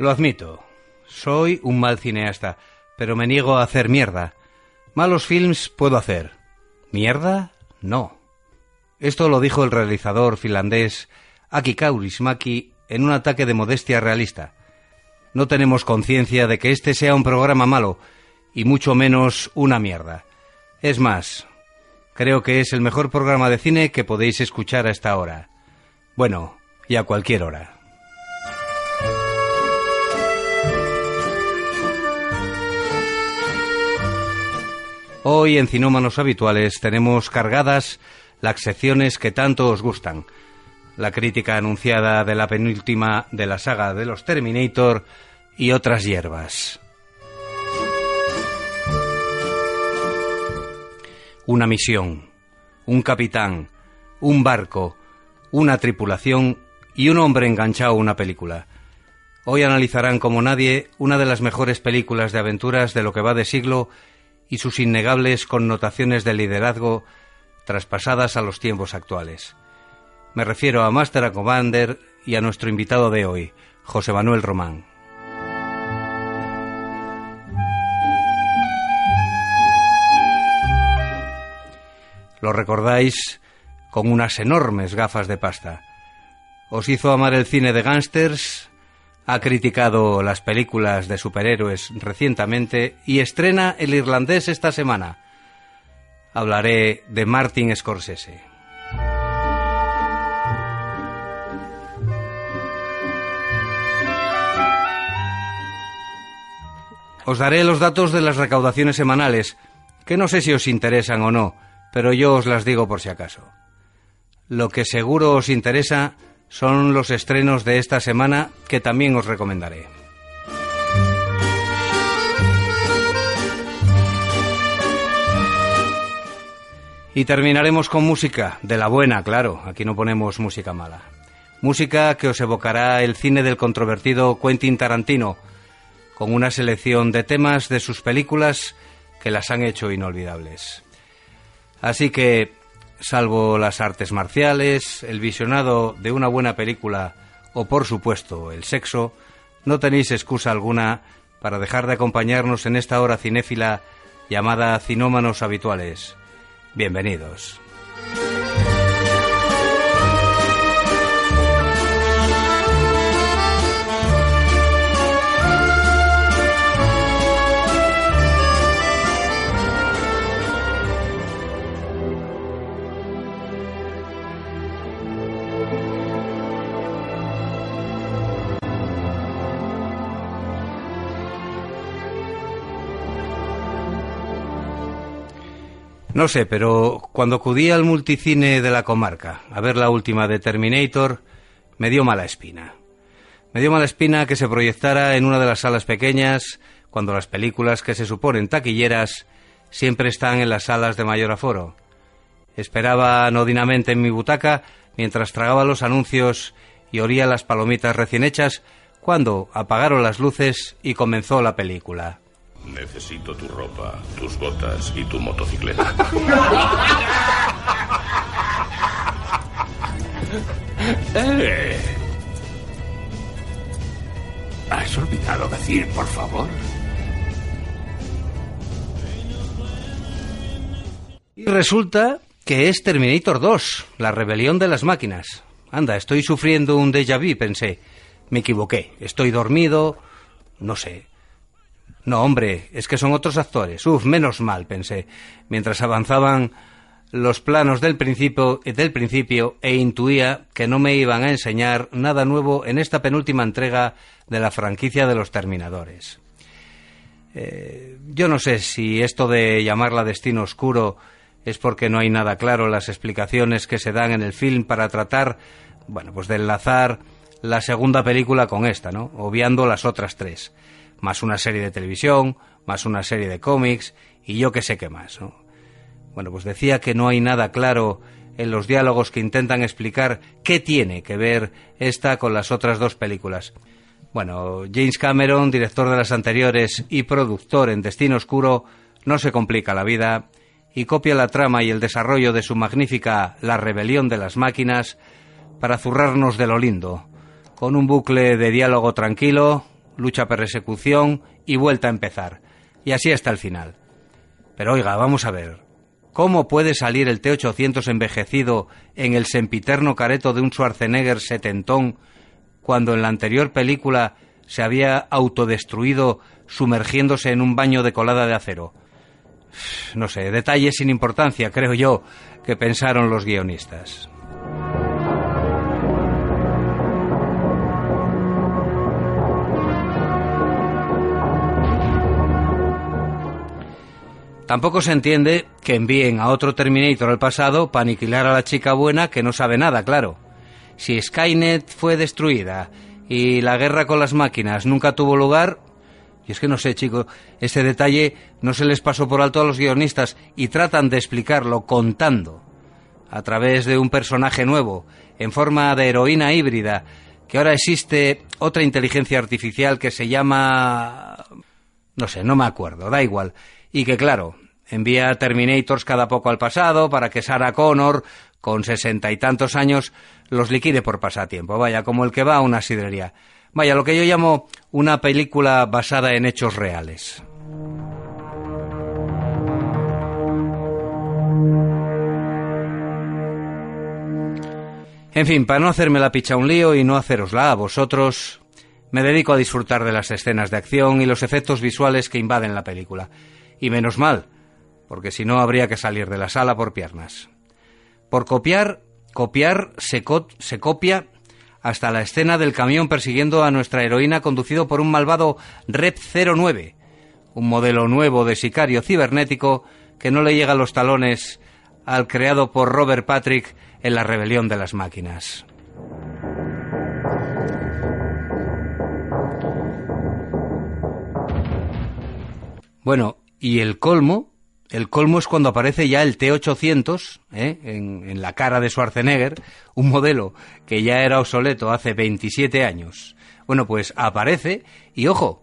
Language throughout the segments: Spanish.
Lo admito. Soy un mal cineasta, pero me niego a hacer mierda. Malos films puedo hacer. ¿Mierda? No. Esto lo dijo el realizador finlandés Aki Kaurismäki en un ataque de modestia realista. No tenemos conciencia de que este sea un programa malo, y mucho menos una mierda. Es más, creo que es el mejor programa de cine que podéis escuchar a esta hora. Bueno, y a cualquier hora. Hoy en Cinómanos Habituales tenemos cargadas las secciones que tanto os gustan. La crítica anunciada de la penúltima de la saga de los Terminator y otras hierbas. Una misión, un capitán, un barco, una tripulación y un hombre enganchado a una película. Hoy analizarán como nadie una de las mejores películas de aventuras de lo que va de siglo y sus innegables connotaciones de liderazgo traspasadas a los tiempos actuales. Me refiero a Master and Commander y a nuestro invitado de hoy, José Manuel Román. Lo recordáis con unas enormes gafas de pasta. Os hizo amar el cine de gángsters, ha criticado las películas de superhéroes recientemente y estrena El Irlandés esta semana. Hablaré de Martin Scorsese. Os daré los datos de las recaudaciones semanales, que no sé si os interesan o no, pero yo os las digo por si acaso. Lo que seguro os interesa son los estrenos de esta semana que también os recomendaré. Y terminaremos con música, de la buena, claro, aquí no ponemos música mala. Música que os evocará el cine del controvertido Quentin Tarantino, con una selección de temas de sus películas que las han hecho inolvidables. Así que salvo las artes marciales, el visionado de una buena película o, por supuesto, el sexo, no tenéis excusa alguna para dejar de acompañarnos en esta hora cinéfila llamada Cinómanos Habituales. Bienvenidos. No sé, pero cuando acudí al multicine de la comarca a ver la última de Terminator, me dio mala espina. Me dio mala espina que se proyectara en una de las salas pequeñas, cuando las películas que se suponen taquilleras siempre están en las salas de mayor aforo. Esperaba anodinamente en mi butaca mientras tragaba los anuncios y oría las palomitas recién hechas cuando apagaron las luces y comenzó la película. Necesito tu ropa, tus botas y tu motocicleta. Eh. ¿Has olvidado decir, por favor? Y resulta que es Terminator 2, la rebelión de las máquinas. Anda, estoy sufriendo un déjà vu, pensé. Me equivoqué, estoy dormido, no sé. No, hombre, es que son otros actores. Uf, menos mal, pensé, mientras avanzaban los planos del principio, del principio e intuía que no me iban a enseñar nada nuevo en esta penúltima entrega de la franquicia de los Terminadores. Eh, yo no sé si esto de llamarla Destino Oscuro es porque no hay nada claro las explicaciones que se dan en el film para tratar, bueno, pues de enlazar la segunda película con esta, ¿no? Obviando las otras tres. Más una serie de televisión, más una serie de cómics y yo qué sé qué más, ¿no? Bueno, pues decía que no hay nada claro en los diálogos que intentan explicar qué tiene que ver esta con las otras dos películas. Bueno, James Cameron, director de las anteriores y productor en Destino Oscuro, no se complica la vida y copia la trama y el desarrollo de su magnífica La rebelión de las máquinas para zurrarnos de lo lindo, con un bucle de diálogo tranquilo, lucha persecución y vuelta a empezar. Y así hasta el final. Pero oiga, vamos a ver. ¿Cómo puede salir el T-800 envejecido en el sempiterno careto de un Schwarzenegger setentón cuando en la anterior película se había autodestruido sumergiéndose en un baño de colada de acero? No sé, detalles sin importancia, creo yo, que pensaron los guionistas. Tampoco se entiende que envíen a otro Terminator al pasado para aniquilar a la chica buena que no sabe nada, claro. Si Skynet fue destruida y la guerra con las máquinas nunca tuvo lugar, y es que no sé, chicos, ese detalle no se les pasó por alto a los guionistas y tratan de explicarlo contando a través de un personaje nuevo, en forma de heroína híbrida, que ahora existe otra inteligencia artificial que se llama... no sé, no me acuerdo, da igual y que, claro, envía Terminators cada poco al pasado para que Sarah Connor, con sesenta y tantos años, los liquide por pasatiempo. Vaya, como el que va a una sidrería. Vaya, lo que yo llamo una película basada en hechos reales. En fin, para no hacerme la picha un lío y no hacerosla a vosotros, me dedico a disfrutar de las escenas de acción y los efectos visuales que invaden la película. Y menos mal, porque si no habría que salir de la sala por piernas. Por copiar, copiar se, copia hasta la escena del camión persiguiendo a nuestra heroína conducido por un malvado Red 09, un modelo nuevo de sicario cibernético que no le llega a los talones al creado por Robert Patrick en la rebelión de las máquinas. Bueno, y el colmo, el colmo es cuando aparece ya el T-800 ¿eh? en, la cara de Schwarzenegger, un modelo que ya era obsoleto hace 27 años. Bueno, pues aparece y ojo,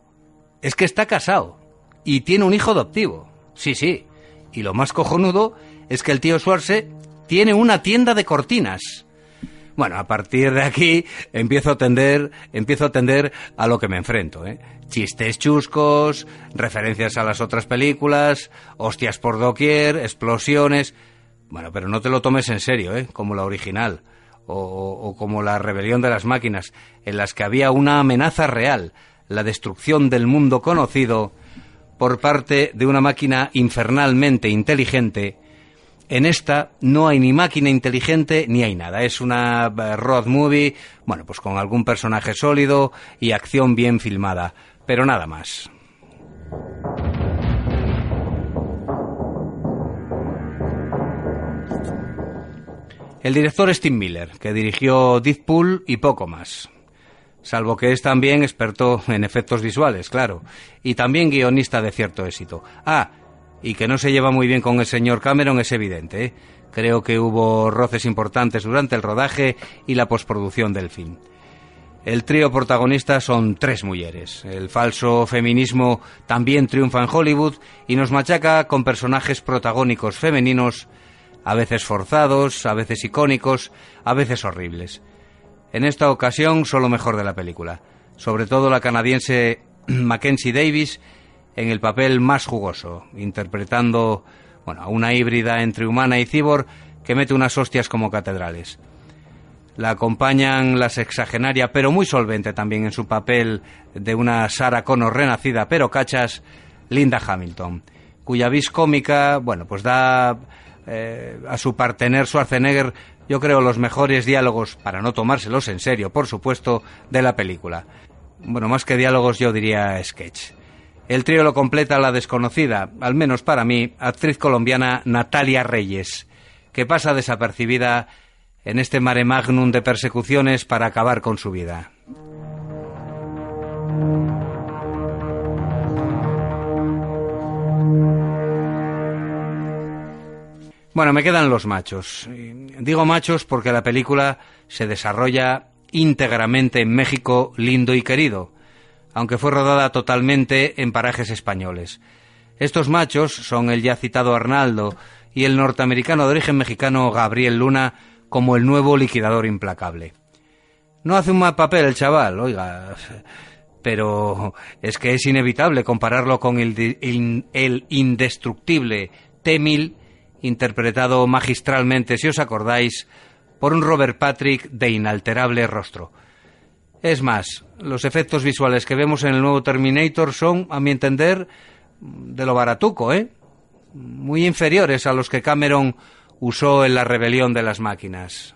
es que está casado y tiene un hijo adoptivo. Sí, sí. Y lo más cojonudo es que el tío Schwarze tiene una tienda de cortinas. Bueno, a partir de aquí empiezo a tender, empiezo a tender a lo que me enfrento, ¿eh? Chistes chuscos, referencias a las otras películas, hostias por doquier, explosiones. Bueno, pero no te lo tomes en serio, ¿eh? Como la original. O, o como la rebelión de las máquinas, en las que había una amenaza real, la destrucción del mundo conocido por parte de una máquina infernalmente inteligente en esta no hay ni máquina inteligente ni hay nada. Es una eh, road movie, bueno, pues con algún personaje sólido y acción bien filmada, pero nada más. El director es Tim Miller, que dirigió Deadpool y poco más. Salvo que es también experto en efectos visuales, claro, y también guionista de cierto éxito. Ah, y que no se lleva muy bien con el señor Cameron es evidente. ¿eh? Creo que hubo roces importantes durante el rodaje y la postproducción del film. El trío protagonista son tres mujeres. El falso feminismo también triunfa en Hollywood y nos machaca con personajes protagónicos femeninos, a veces forzados, a veces icónicos, a veces horribles. En esta ocasión, solo mejor de la película. Sobre todo la canadiense Mackenzie Davis en el papel más jugoso, interpretando bueno, a una híbrida entre humana y cibor que mete unas hostias como catedrales. La acompañan la sexagenaria, pero muy solvente también en su papel de una Sarah Connor renacida, pero cachas, Linda Hamilton, cuya vis cómica, bueno, pues da eh, a su partener Schwarzenegger, yo creo, los mejores diálogos, para no tomárselos en serio, por supuesto, de la película. Bueno, más que diálogos, yo diría sketch. El trío lo completa la desconocida, al menos para mí, actriz colombiana Natalia Reyes, que pasa desapercibida en este mare magnum de persecuciones para acabar con su vida. Bueno, me quedan los machos. Digo machos porque la película se desarrolla íntegramente en México lindo y querido, aunque fue rodada totalmente en parajes españoles. Estos machos son el ya citado Arnaldo y el norteamericano de origen mexicano Gabriel Luna como el nuevo liquidador implacable. No hace un mal papel el chaval, oiga, pero es que es inevitable compararlo con el, el indestructible T-1000, interpretado magistralmente, si os acordáis, por un Robert Patrick de inalterable rostro. Es más, los efectos visuales que vemos en el nuevo Terminator son, a mi entender, de lo baratuco, ¿eh? Muy inferiores a los que Cameron usó en la rebelión de las máquinas.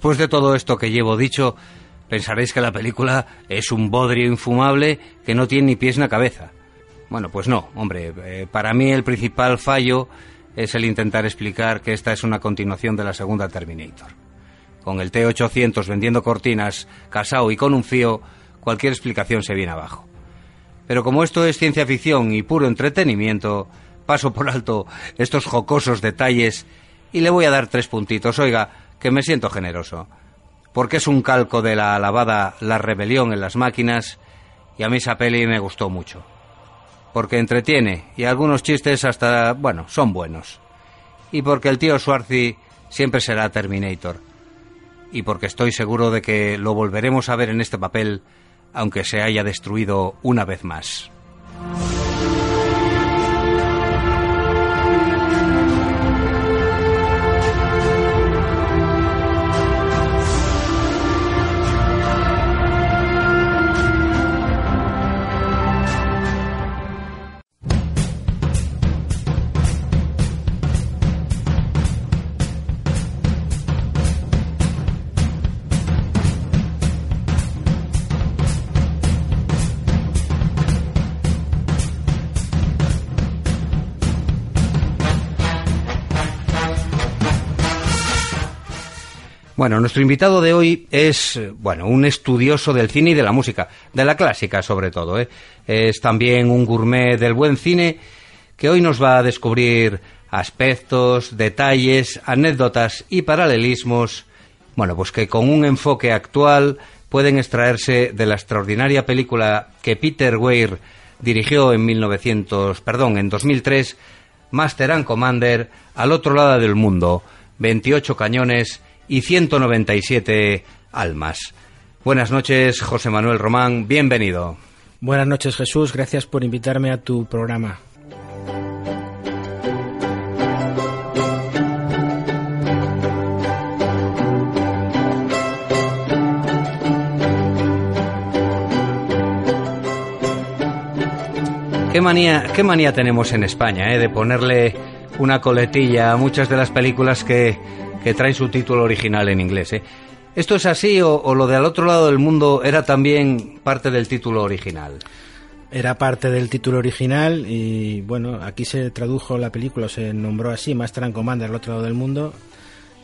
Después de todo esto que llevo dicho, pensaréis que la película es un bodrio infumable que no tiene ni pies ni cabeza. Bueno, pues no, hombre, eh, para mí el principal fallo es el intentar explicar que esta es una continuación de la segunda Terminator. Con el T-800 vendiendo cortinas, casado y con un fío, cualquier explicación se viene abajo. Pero como esto es ciencia ficción y puro entretenimiento, paso por alto estos jocosos detalles y le voy a dar tres puntitos. Oiga, que me siento generoso, porque es un calco de la alabada La rebelión en las máquinas y a mí esa peli me gustó mucho. Porque entretiene y algunos chistes hasta, bueno, son buenos. Y porque el tío Schwarzy siempre será Terminator. Y porque estoy seguro de que lo volveremos a ver en este papel, aunque se haya destruido una vez más. Bueno, nuestro invitado de hoy es, bueno, un estudioso del cine y de la música, de la clásica sobre todo. ¿eh? Es también un gourmet del buen cine que hoy nos va a descubrir aspectos, detalles, anécdotas y paralelismos, bueno, pues que con un enfoque actual pueden extraerse de la extraordinaria película que Peter Weir dirigió en 1900, perdón, en 2003, Master and Commander, al otro lado del mundo, 28 cañones y 197 almas. Buenas noches, José Manuel Román, bienvenido. Buenas noches, Jesús, gracias por invitarme a tu programa. ¿Qué manía, qué manía tenemos en España eh, de ponerle una coletilla a muchas de las películas que que trae su título original en inglés. ¿eh? ¿Esto es así o, lo de al otro lado del mundo era también parte del título original? Era parte del título original y bueno, aquí se tradujo la película, se nombró así, Master and Commander al otro lado del mundo,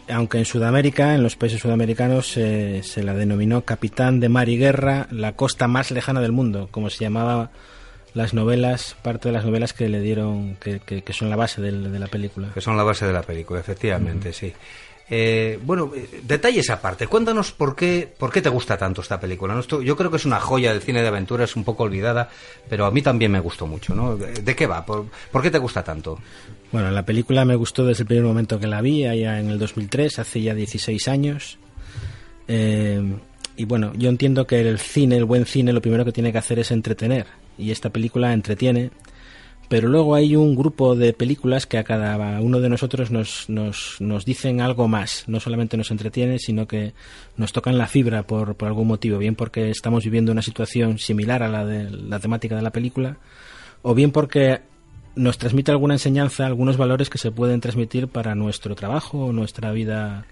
aunque en Sudamérica, en los países sudamericanos, se la denominó Capitán de Mar y Guerra, la costa más lejana del mundo, como se llamaba las novelas, parte de las novelas que le dieron, que, que, son la base de, la película. Que son la base de la película, efectivamente, sí. Eh, bueno, eh, detalles aparte, cuéntanos por qué, por qué te gusta tanto esta película. Yo creo que es una joya del cine de aventura, es un poco olvidada, pero a mí también me gustó mucho. ¿no? ¿De qué va? ¿Por, qué te gusta tanto? Bueno, la película me gustó desde el primer momento que la vi, allá en el 2003, hace ya 16 años. Eh, y bueno, yo entiendo que el cine, el buen cine, lo primero que tiene que hacer es entretener. Y esta película entretiene pero luego hay un grupo de películas que a cada uno de nosotros nos, nos, nos dicen algo más. No solamente nos entretiene, sino que nos tocan la fibra por, por algún motivo. Bien porque estamos viviendo una situación similar a la de la temática de la película, o bien porque nos transmite alguna enseñanza, algunos valores que se pueden transmitir para nuestro trabajo o nuestra vida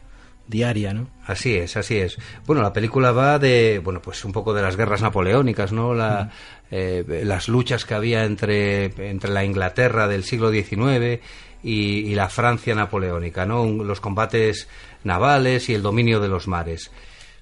diaria, ¿no? Así es, así es. Bueno, la película va de, bueno, pues un poco de las guerras napoleónicas, ¿no? La, eh, las luchas que había entre, entre la Inglaterra del siglo XIX y, la Francia napoleónica, ¿no? Los combates navales y el dominio de los mares.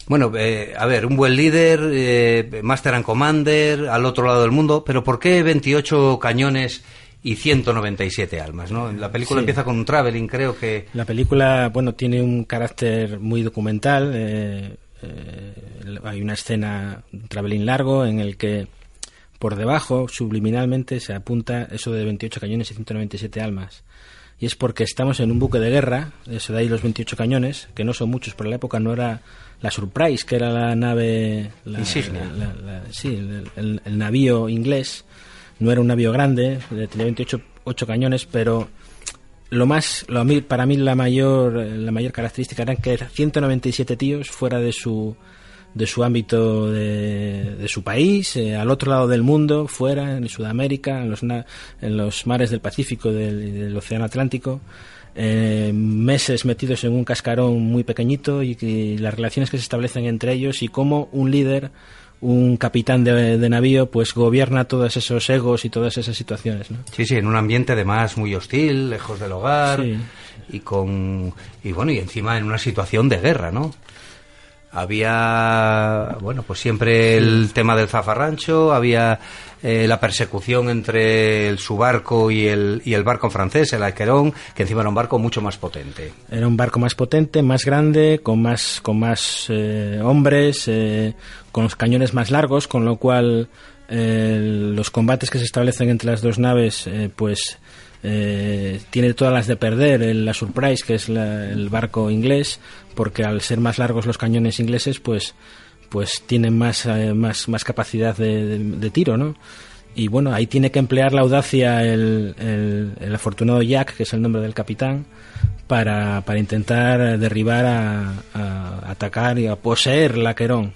Bueno, eh, a ver, un buen líder, eh, Master and Commander, al otro lado del mundo, pero ¿por qué 28 cañones y 197 almas, ¿no? La película empieza con un traveling, creo que... La película, bueno, tiene un carácter muy documental. Eh, eh, hay una escena, un traveling largo, en el que por debajo, subliminalmente, se apunta eso de 28 cañones y 197 almas. Y es porque estamos en un buque de guerra, eso de ahí los 28 cañones, que no son muchos, pero en la época no era la Surprise, que era la nave... La, Insignia. sí, el, el navío inglés no era un navío grande, tenía 28 ocho cañones, pero lo más, lo, para mí la mayor, la mayor característica era que eran 197 tíos fuera de su, de su ámbito de, de su país, eh, al otro lado del mundo, fuera, en Sudamérica, en los, en los mares del Pacífico del, del Océano Atlántico. Eh, meses metidos en un cascarón muy pequeñito y, y, las relaciones que se establecen entre ellos y cómo un líder un capitán de, navío pues gobierna todos esos egos y todas esas situaciones ¿no? sí sí en un ambiente además muy hostil lejos del hogar y con y bueno y encima en una situación de guerra no había bueno pues siempre el tema del zafarrancho había eh, la persecución entre el, su barco y el, y el barco francés el Aquerón que encima era un barco mucho más potente. Era un barco más potente más grande con más con más eh, hombres eh, con los cañones más largos con lo cual los combates que se establecen entre las dos naves pues eh, tiene todas las de perder el, la Surprise, que es el barco inglés, porque al ser más largos los cañones ingleses, pues, pues tienen más, eh, más, más capacidad de, tiro, ¿no? Y bueno, ahí tiene que emplear la audacia el, el, afortunado Jack, que es el nombre del capitán, para, para intentar derribar, a, a, atacar y a poseer la Querón.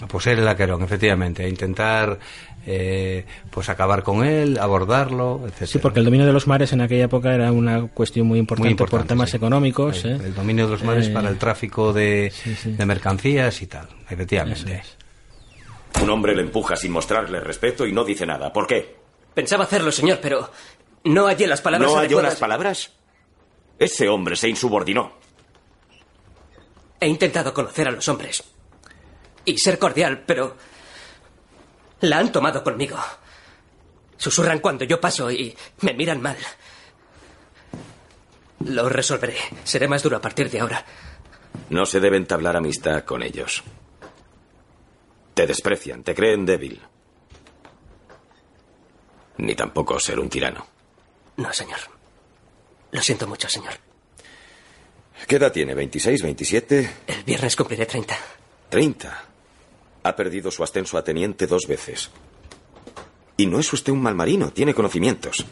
A poseer el Aquerón, efectivamente, a intentar eh, pues acabar con él, abordarlo, etc. Sí, porque el dominio de los mares en aquella época era una cuestión muy importante, por temas económicos. El, ¿eh? el, dominio de los mares para el eh, tráfico de, de mercancías y tal, efectivamente. Un hombre le empuja sin mostrarle respeto y no dice nada. ¿Por qué? Pensaba hacerlo, señor, pero no hallé las palabras. ¿No halló las palabras? Ese hombre se insubordinó. He intentado conocer a los hombres y ser cordial, pero la han tomado conmigo. Susurran cuando yo paso y me miran mal. Lo resolveré. Seré más duro a partir de ahora. No se debe entablar amistad con ellos. Te desprecian, te creen débil. Ni tampoco ser un tirano. No, señor. Lo siento mucho, señor. ¿Qué edad tiene? ¿26, 27? El viernes cumpliré 30. ¿30? Ha perdido su ascenso a teniente dos veces. Y no es usted un mal marino, tiene conocimientos.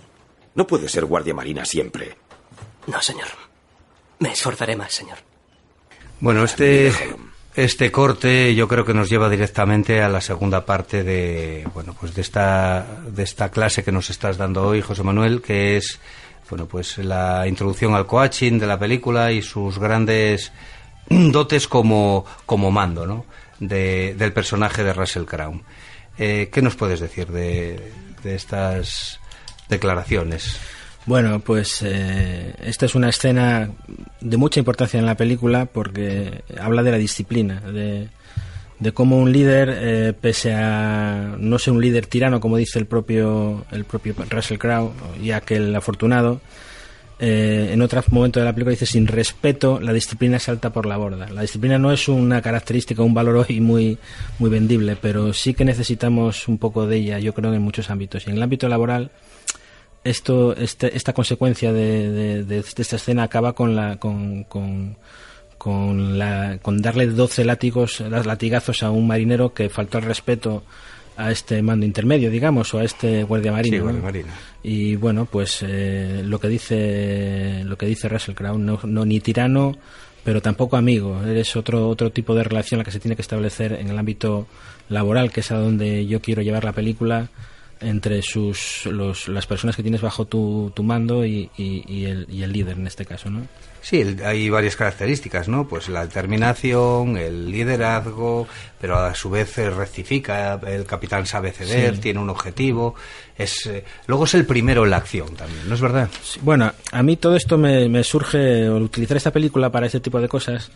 No puede ser guardia marina siempre. No, señor. Me esforzaré más, señor. Bueno, este, este corte yo creo que nos lleva directamente a la segunda parte de, bueno, pues de esta, de esta clase que nos estás dando hoy, José Manuel, que es, bueno, pues la introducción al coaching de la película y sus grandes dotes como, como mando, ¿no? Del personaje de Russell Crowe. Eh, ¿Qué nos puedes decir de, estas declaraciones? Bueno, pues eh, esta es una escena de mucha importancia en la película porque habla de la disciplina, de, de cómo un líder, eh, pese a no ser un líder tirano, como dice el propio, el propio Russell Crowe, ya que el afortunado, eh, en otro momento de la película dice, sin respeto, la disciplina salta por la borda. La disciplina no es una característica, un valor hoy muy, muy vendible, pero sí que necesitamos un poco de ella, yo creo, en muchos ámbitos. Y en el ámbito laboral, esto, este, esta consecuencia de, de, esta escena acaba con la, con, con, con, la, con darle 12 látigos, latigazos a un marinero que faltó al respeto a este mando intermedio, digamos, o a este guardia marino. Sí, guardia marina. Y bueno, pues eh, lo que dice lo que dice Russell Crowe, no, no ni tirano, pero tampoco amigo. Eres otro otro tipo de relación la que se tiene que establecer en el ámbito laboral, que es a donde yo quiero llevar la película entre sus los, las personas que tienes bajo tu, tu mando y, y- y el, y el líder en este caso, ¿no? Sí, el- hay varias características, ¿no? Pues la determinación, el liderazgo, pero a su vez rectifica, el capitán sabe ceder, Sí. tiene un objetivo, es eh, luego es el primero en la acción también, ¿no es verdad? Sí, Bueno, a mí todo esto me, me surge, o utilizar esta película para este tipo de cosas,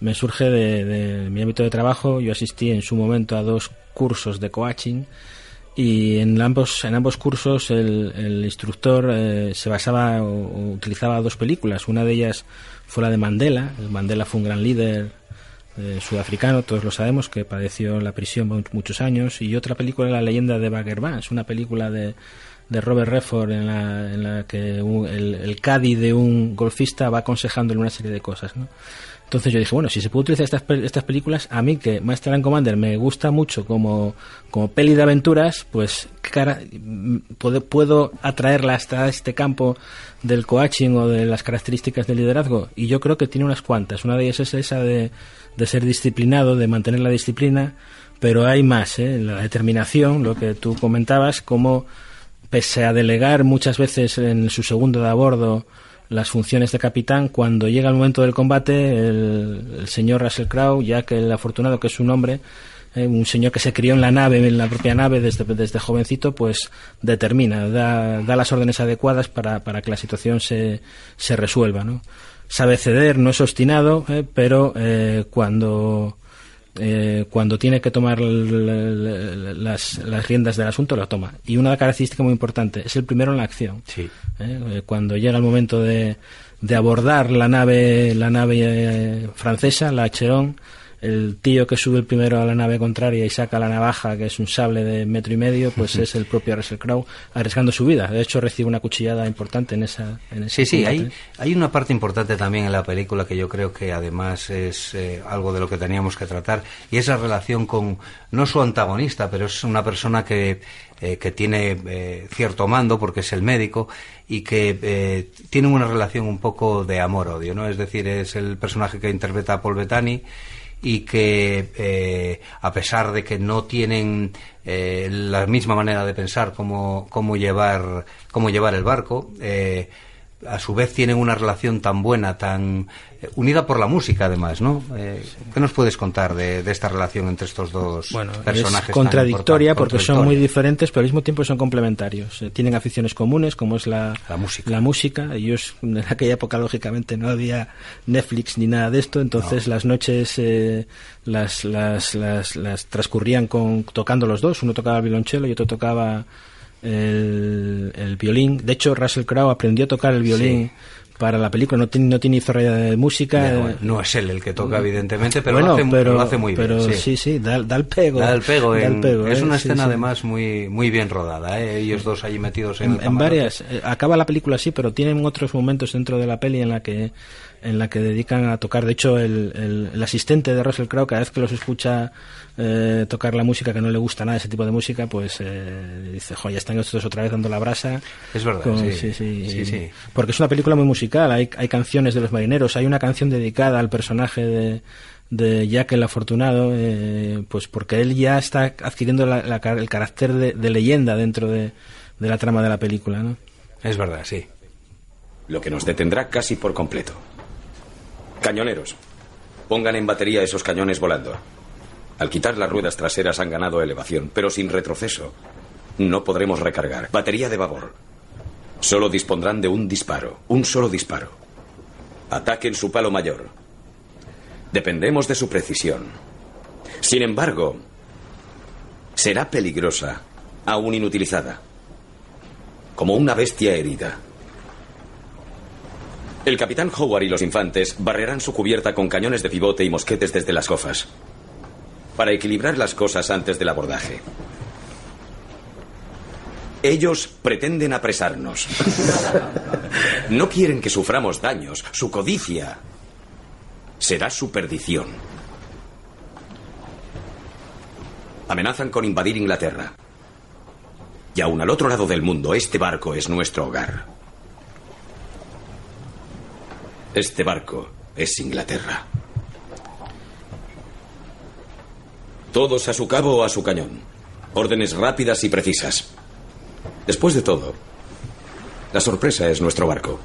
me surge de, de mi ámbito de trabajo. Yo asistí en su momento a dos cursos de coaching y en ambos, en ambos cursos el, el instructor eh, se basaba o, utilizaba dos películas. Una de ellas fue la de Mandela. El Mandela fue un gran líder eh, sudafricano, todos lo sabemos, que padeció la prisión mu- muchos años. Y otra película, La leyenda de Bagger Vance, una película de, de Robert Redford en la, en la que un- el, el caddy de un golfista va aconsejándole una serie de cosas. ¿no? Entonces yo dije, bueno, si se puede utilizar estas, estas películas, a mí que Master and Commander me gusta mucho como, como peli de aventuras, pues ¿qué cara, mm, puedo, puedo atraerla hasta este campo del coaching o de las características del liderazgo. Y yo creo que tiene unas cuantas. Una de ellas es esa de, de ser disciplinado, de mantener la disciplina, pero hay más, ¿eh? la determinación, lo que tú comentabas, como pese a delegar muchas veces en su segundo de a bordo las funciones de capitán, cuando llega el momento del combate, el, el señor Russell Crowe, ya que el afortunado que es su nombre, eh, un señor que se crió en la nave, en la propia nave desde, desde jovencito, pues determina, da, da las órdenes adecuadas para, para que la situación se, se resuelva, ¿no? Sabe ceder, no es obstinado, eh, pero eh, cuando eh, cuando tiene que tomar las, las riendas del asunto, lo toma. Y una característica muy importante, es el primero en la acción. Sí. ¿eh? Eh, Cuando llega el momento de, de abordar la nave, la nave eh, francesa, la Cheron, el tío que sube el primero a la nave contraria y saca la navaja, que es un sable de metro y medio, pues es el propio Russell Crowe arriesgando su vida. De hecho, recibe una cuchillada importante en esa. En ese Sí, sí, hay, hay una parte importante también en la película que yo creo que además es eh, algo de lo que teníamos que tratar y es la relación con, no su antagonista, pero es una persona que, eh, que tiene eh, cierto mando porque es el médico y que eh, tiene una relación un poco de amor-odio, ¿no? Es decir, es el personaje que interpreta a Paul Bettany y que eh, a pesar de que no tienen eh, la misma manera de pensar cómo, cómo llevar cómo llevar el barco eh, a su vez tienen una relación tan buena tan unida por la música además no Eh, qué nos puedes contar de, de esta relación entre estos dos Bueno, personajes es contradictoria porque son muy diferentes, pero al mismo tiempo son complementarios. Eh, tienen aficiones comunes, como es la, La música. La música. Ellos, en aquella época, lógicamente, no había Netflix ni nada de esto, entonces las noches eh, las, las, las, las transcurrían con, tocando los dos. Uno tocaba el violonchelo y otro tocaba el, el violín. De hecho, Russell Crowe aprendió a tocar el violín. Para la película no tiene, no tiene de música. Eh, no es él el que toca evidentemente pero, bueno, lo, hace, pero, lo hace muy pero bien sí, sí, da, da el pego. Da el pego, da el es ¿eh? una Sí, escena sí. además muy muy bien rodada ¿eh? ellos dos allí metidos en, en, el en camarote. varias eh, acaba la película así pero tienen otros momentos dentro de la peli en la que en la que dedican a tocar de hecho el, el- el asistente de Russell Crowe cada vez que los escucha eh, tocar la música que no le gusta nada ese tipo de música pues eh, dice jo ya están estos otra vez dando la brasa Es verdad, Con- sí. sí, Sí, sí. porque es una película muy musical hay, hay canciones de los marineros hay una canción dedicada al personaje de de Jack el Afortunado, eh, pues porque él ya está adquiriendo la- la el carácter de, de leyenda dentro de, de la trama de la película, ¿no? es verdad sí Lo que nos detendrá casi por completo. Cañoneros, pongan en batería esos cañones volando. Al quitar las ruedas traseras han ganado elevación, pero sin retroceso. No podremos recargar. Batería de babor. Solo dispondrán de un disparo, un solo disparo. Ataquen su palo mayor. Dependemos de su precisión. Sin embargo, será peligrosa, aún inutilizada. Como una bestia herida. El capitán Howard y los infantes barrerán su cubierta con cañones de pivote y mosquetes desde las gofas. Para equilibrar las cosas antes del abordaje. Ellos pretenden apresarnos. No quieren que suframos daños. Su codicia será su perdición. Amenazan con invadir Inglaterra. Y aún al otro lado del mundo, este barco es nuestro hogar. Este barco es Inglaterra. Todos a su cabo o a su cañón. Órdenes rápidas y precisas. Después de todo, la sorpresa es nuestro barco.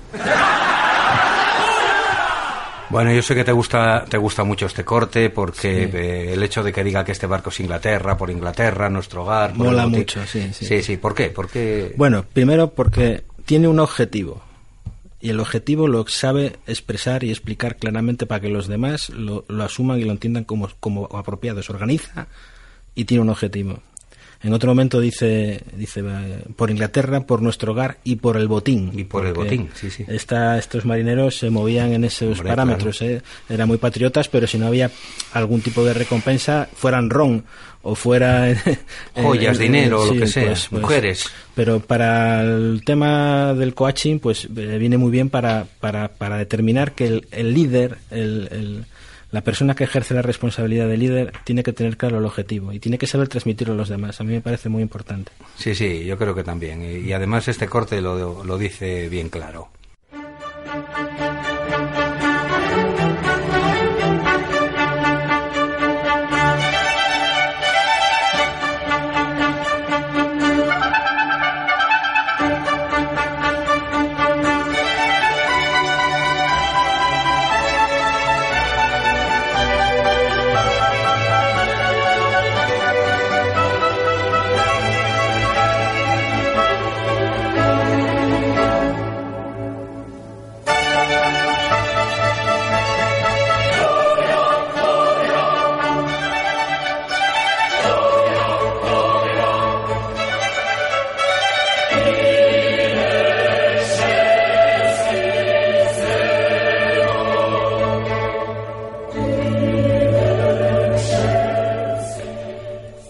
Bueno, yo sé que te gusta, te gusta mucho este corte porque eh, el hecho de que diga que este barco es Inglaterra, por Inglaterra, nuestro hogar. por Mola mucho, sí, sí. Sí, sí. ¿Por qué? Porque Bueno, primero porque tiene un objetivo. Y el objetivo lo sabe expresar y explicar claramente para que los demás lo, lo asuman y lo entiendan como, como apropiado. Se organiza y tiene un objetivo. En otro momento dice, dice eh, por Inglaterra, por nuestro hogar y por el botín. Y por el botín, sí, sí. esta- estos marineros se movían en esos Hombre, parámetros. eh. Eran muy patriotas, pero si no había algún tipo de recompensa, fueran ron o fuera... en- Joyas, en- dinero, sí, lo que sea, pues- pues- mujeres. pero para el tema del coaching, pues eh, viene muy bien para, para, para determinar que el, el líder, el, el- la persona que ejerce la responsabilidad de líder, tiene que tener claro el objetivo y tiene que saber transmitirlo a los demás. A mí me parece muy importante. Sí, sí, yo creo que también. Y, además este corte lo, lo dice bien claro.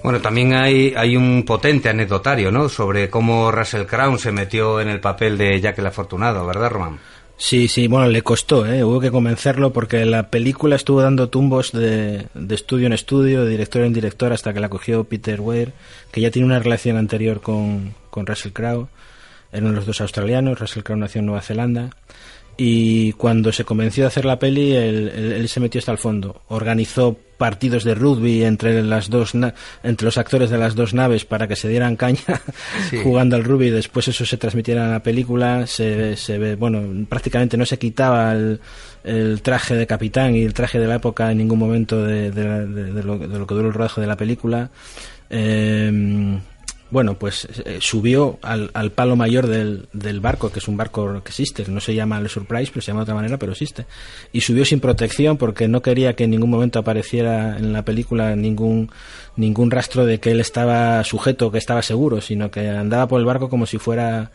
Bueno, también hay, hay un potente anecdotario, ¿no? Sobre cómo Russell Crowe se metió en el papel de Jack el Afortunado, ¿verdad, Román? Sí, sí, bueno, le costó, ¿eh? hubo que convencerlo porque la película estuvo dando tumbos de, de estudio en estudio, de director en director, hasta que la cogió Peter Weir, que ya tiene una relación anterior con, con Russell Crowe. Eran los dos australianos, Russell Crowe nació en Nueva Zelanda. Y cuando se convenció de hacer la peli, él se metió hasta el fondo. Organizó partidos de rugby entre las dos na- entre los actores de las dos naves para que se dieran caña Sí. jugando al rugby. Después eso se transmitiera en la película. Se, se ve, bueno, prácticamente no se quitaba el, el traje de capitán y el traje de la época en ningún momento de, de de- de lo, de lo que duró el rodaje de la película. Eh, bueno, pues eh, subió al, al palo mayor del, del barco, que es un barco que existe, no se llama el Surprise, pero se llama de otra manera, pero existe. Y subió sin protección porque no quería que en ningún momento apareciera en la película ningún, ningún rastro de que él estaba sujeto, que estaba seguro, sino que andaba por el barco como si fuera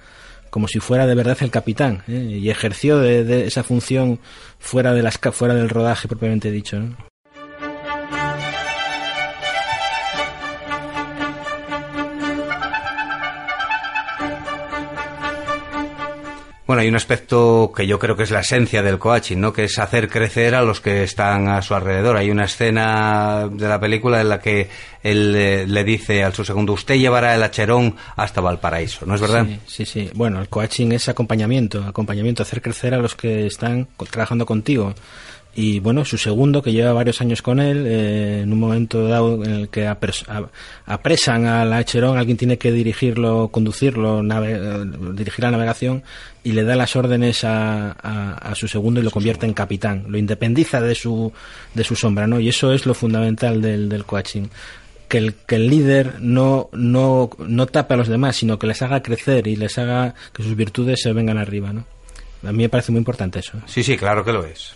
como si fuera de verdad el capitán ¿eh? y ejerció de, de esa función fuera de las fuera del rodaje propiamente dicho ¿no? Bueno, hay un aspecto que yo creo que es la esencia del coaching, ¿no? Que es hacer crecer a los que están a su alrededor. Hay una escena de la película en la que él eh, le dice al su segundo, usted llevará el hacherón hasta Valparaíso, ¿no es verdad? Sí, sí, sí. Bueno, el coaching es acompañamiento, acompañamiento, hacer crecer a los que están trabajando contigo. Y bueno, su segundo, que lleva varios años con él, eh, en un momento dado en el que apresan al Acherón, alguien tiene que dirigirlo, conducirlo, eh, dirigir la navegación y le da las órdenes a, a- a su segundo y lo convierte en capitán. Lo independiza de su, de su sombra, ¿no? Y eso es lo fundamental del, del coaching que el, que el líder no, no, no tape a los demás, sino que les haga crecer y les haga que sus virtudes se vengan arriba, ¿no? A mí me parece muy importante eso. Sí, sí, claro que lo es.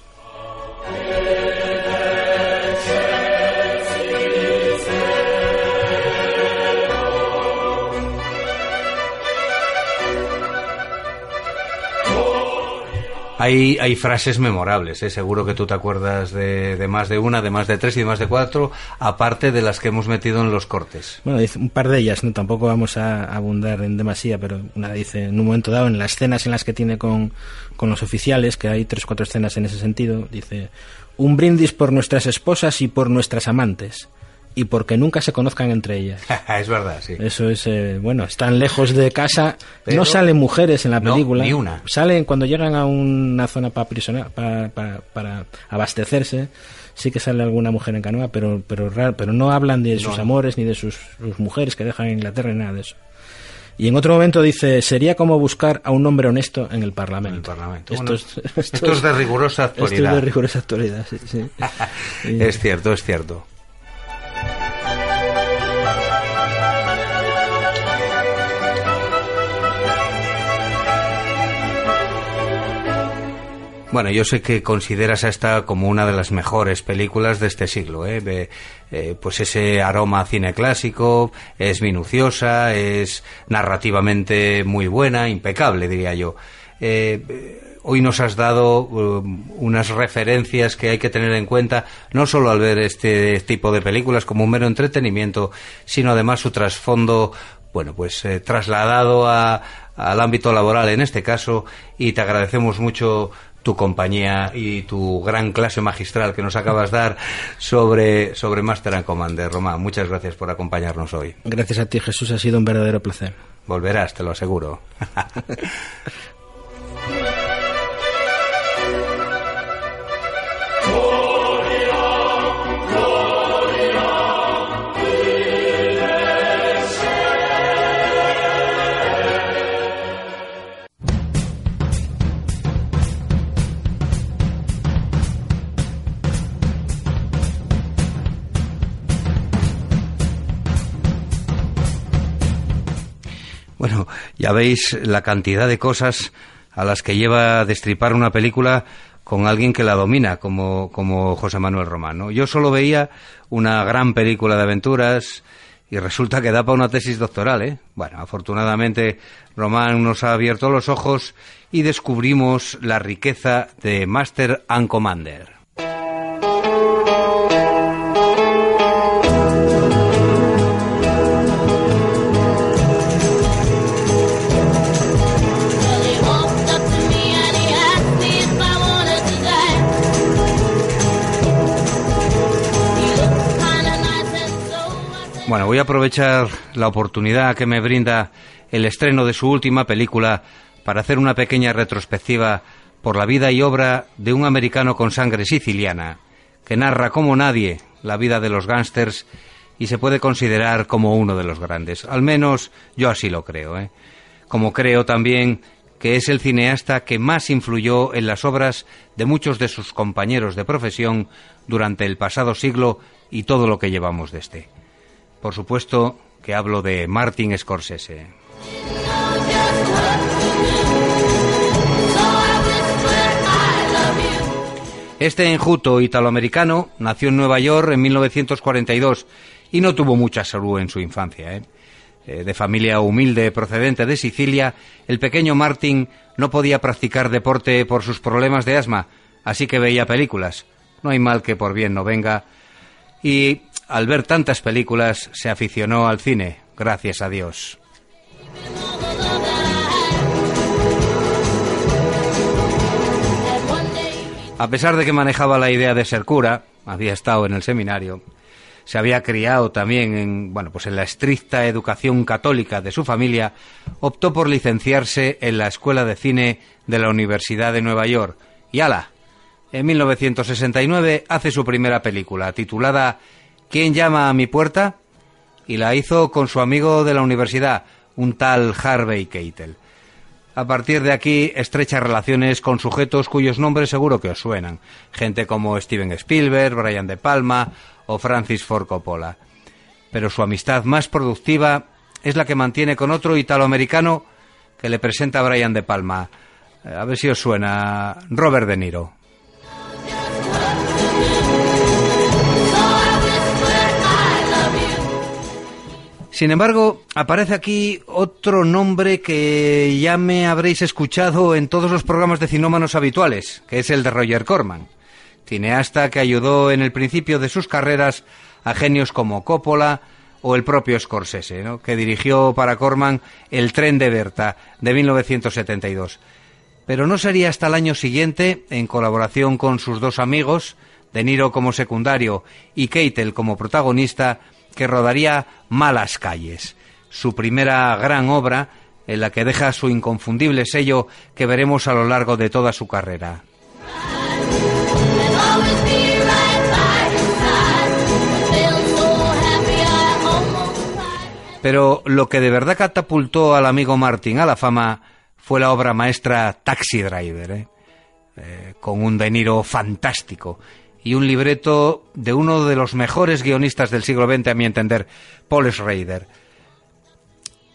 Hay, hay frases memorables, ¿eh? seguro que tú te acuerdas de, más de una, de más de tres y de más de cuatro, aparte de las que hemos metido en los cortes. Bueno, un par de ellas, no tampoco vamos a abundar en demasía, pero una dice en un momento dado, en las escenas en las que tiene con los oficiales, que hay tres o cuatro escenas en ese sentido, dice un brindis por nuestras esposas y por nuestras amantes. Y porque nunca se conozcan entre ellas. es verdad, sí. Eso es, eh, bueno, están lejos de casa. Pero- no salen mujeres en la No, película. ni una. Salen cuando llegan a una zona para para, para, para abastecerse. Sí que sale alguna mujer en canoa, pero pero raro, pero no hablan de sus No. amores ni de sus, sus mujeres que dejan en Inglaterra ni nada de eso. Y en otro momento dice, sería como buscar a un hombre honesto en el Parlamento. En el Parlamento. Esto, Bueno, es, esto es de rigurosa Esto es actualidad. de rigurosa actualidad, sí. Es cierto, es cierto. Bueno, yo sé que consideras a esta como una de las mejores películas de este siglo. ¿eh? Eh, pues ese aroma a cine clásico, es minuciosa, es narrativamente muy buena, impecable, diría yo. Eh, hoy nos has dado um, unas referencias que hay que tener en cuenta, no solo al ver este tipo de películas como un mero entretenimiento, sino además su trasfondo bueno, pues eh, trasladado a- al ámbito laboral en este caso y te agradecemos mucho tu compañía y tu gran clase magistral que nos acabas de dar sobre, sobre Master and Commander. Román, muchas gracias por acompañarnos hoy. Gracias a ti, Jesús, ha sido un verdadero placer. Volverás, te lo aseguro. ya veis la cantidad de cosas a las que lleva a destripar una película con alguien que la domina, como, como José Manuel Román. Yo solo veía una gran película de aventuras y resulta que da para una tesis doctoral. ¿eh? Bueno, afortunadamente Román nos ha abierto los ojos y descubrimos la riqueza de Master and Commander. Bueno, voy a aprovechar la oportunidad que me brinda el estreno de su última película para hacer una pequeña retrospectiva por la vida y obra de un americano con sangre siciliana, que narra como nadie la vida de los gángsters y se puede considerar como uno de los grandes. Al menos yo así lo creo. ¿eh? Como creo también que es el cineasta que más influyó en las obras de muchos de sus compañeros de profesión durante el pasado siglo y todo lo que llevamos de este. Por supuesto que hablo de Martin Scorsese. Este enjuto italoamericano nació en Nueva York en 1942 y no tuvo mucha salud en su infancia. ¿eh? Eh, de familia humilde procedente de Sicilia, el pequeño Martin no podía practicar deporte por sus problemas de asma, así que veía películas. No hay mal que por bien no venga. Y al ver tantas películas se aficionó al cine, gracias a Dios. A pesar de que manejaba la idea de ser cura, había estado en el seminario, se había criado también en, bueno, pues en la estricta educación católica de su familia, optó por licenciarse en la Escuela de Cine de la Universidad de Nueva York. Y ala, en 1969 hace su primera película, titulada ¿Quién llama a mi puerta? Y la hizo con su amigo de la universidad, un tal Harvey Keitel. A partir de aquí, estrecha relaciones con sujetos cuyos nombres seguro que os suenan. Gente como Steven Spielberg, Brian De Palma o Francis Ford Coppola. Pero su amistad más productiva es la que mantiene con otro italoamericano que le presenta a Brian De Palma. A ver si os suena. Robert De Niro. Sin embargo, aparece aquí otro nombre que ya me habréis escuchado en todos los programas de cinómanos habituales, que es el de Roger Corman, cineasta que ayudó en el principio de sus carreras a genios como Coppola o el propio Scorsese, ¿no? que dirigió para Corman El tren de Berta de 1972. Pero no sería hasta el año siguiente, en colaboración con sus dos amigos, De Niro como secundario y Keitel como protagonista, que rodaría Malas Calles, su primera gran obra en la que deja su inconfundible sello que veremos a lo largo de toda su carrera. Pero lo que de verdad catapultó al amigo Martin a la fama fue la obra maestra Taxi Driver, ¿eh? Eh, con un De Niro fantástico y un libreto de uno de los mejores guionistas del siglo XX, a mi entender, Paul Schrader.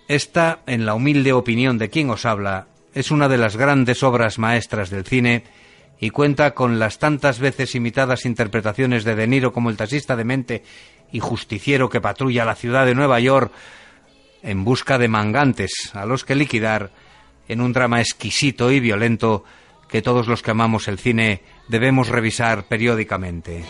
Esta, en la humilde opinión de quien os habla, es una de las grandes obras maestras del cine y cuenta con las tantas veces imitadas interpretaciones de De Niro como el taxista demente y justiciero que patrulla la ciudad de Nueva York en busca de mangantes a los que liquidar en un drama exquisito y violento que todos los que amamos el cine debemos revisar periódicamente.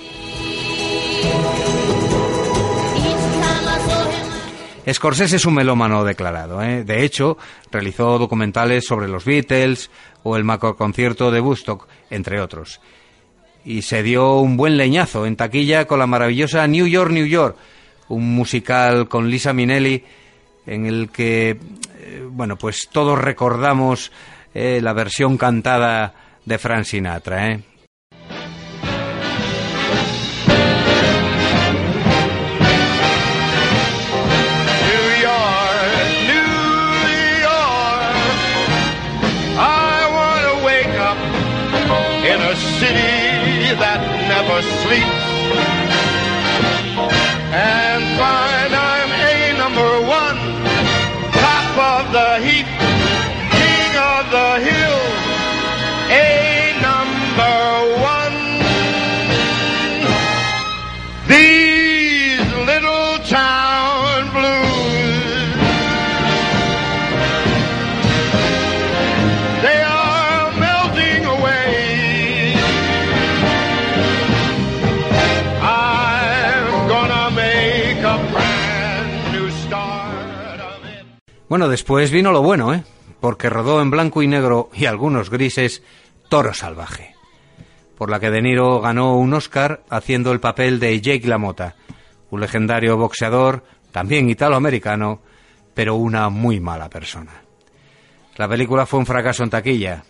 Scorsese es un melómano declarado. ¿eh? De hecho, realizó documentales sobre los Beatles o el macroconcierto de Woodstock, entre otros. Y se dio un buen leñazo en taquilla con la maravillosa New York, New York, un musical con Lisa Minnelli en el que, eh, bueno, pues todos recordamos eh, la versión cantada de Frank Sinatra. Bueno, después vino lo bueno, ¿eh? Porque rodó en blanco y negro y algunos grises Toro Salvaje, por la que De Niro ganó un Oscar haciendo el papel de Jake LaMotta, un legendario boxeador, también italoamericano, pero una muy mala persona. La película fue un fracaso en taquilla,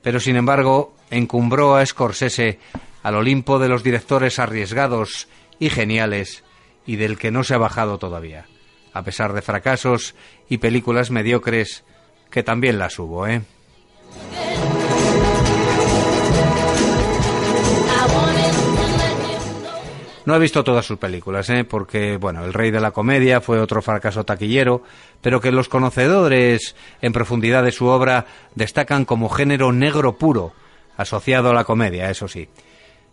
pero sin embargo encumbró a Scorsese al Olimpo de los directores arriesgados y geniales y del que no se ha bajado todavía, a pesar de fracasos y películas mediocres que también las hubo, ¿eh? No he visto todas sus películas, ¿eh? porque, bueno, El Rey de la Comedia fue otro fracaso taquillero, pero que los conocedores en profundidad de su obra destacan como género negro puro, asociado a la comedia, eso sí.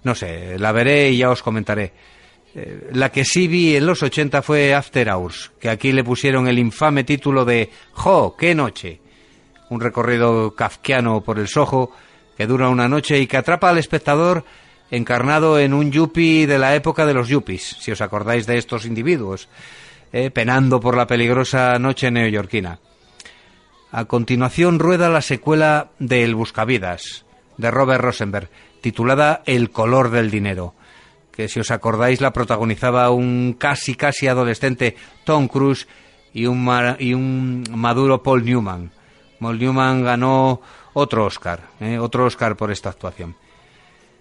No sé, la veré y ya os comentaré. Eh, La que sí vi en los 80 fue After Hours, que aquí le pusieron el infame título de ¡Jo, qué noche! Un recorrido kafkiano por el Soho que dura una noche y que atrapa al espectador encarnado en un yuppie de la época de los yuppies, si os acordáis de estos individuos, eh, penando por la peligrosa noche neoyorquina. A continuación rueda la secuela de El Buscavidas, de Robert Rosenberg, titulada El color del dinero, que si os acordáis la protagonizaba un casi casi adolescente Tom Cruise y un, y un maduro Paul Newman. Paul Newman ganó otro Oscar, eh, otro Oscar por esta actuación.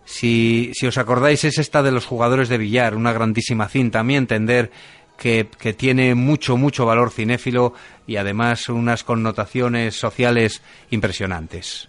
Si, si os acordáis, es esta de los jugadores de billar, una grandísima cinta, a mi entender, que, que tiene mucho, mucho valor cinéfilo y además unas connotaciones sociales impresionantes.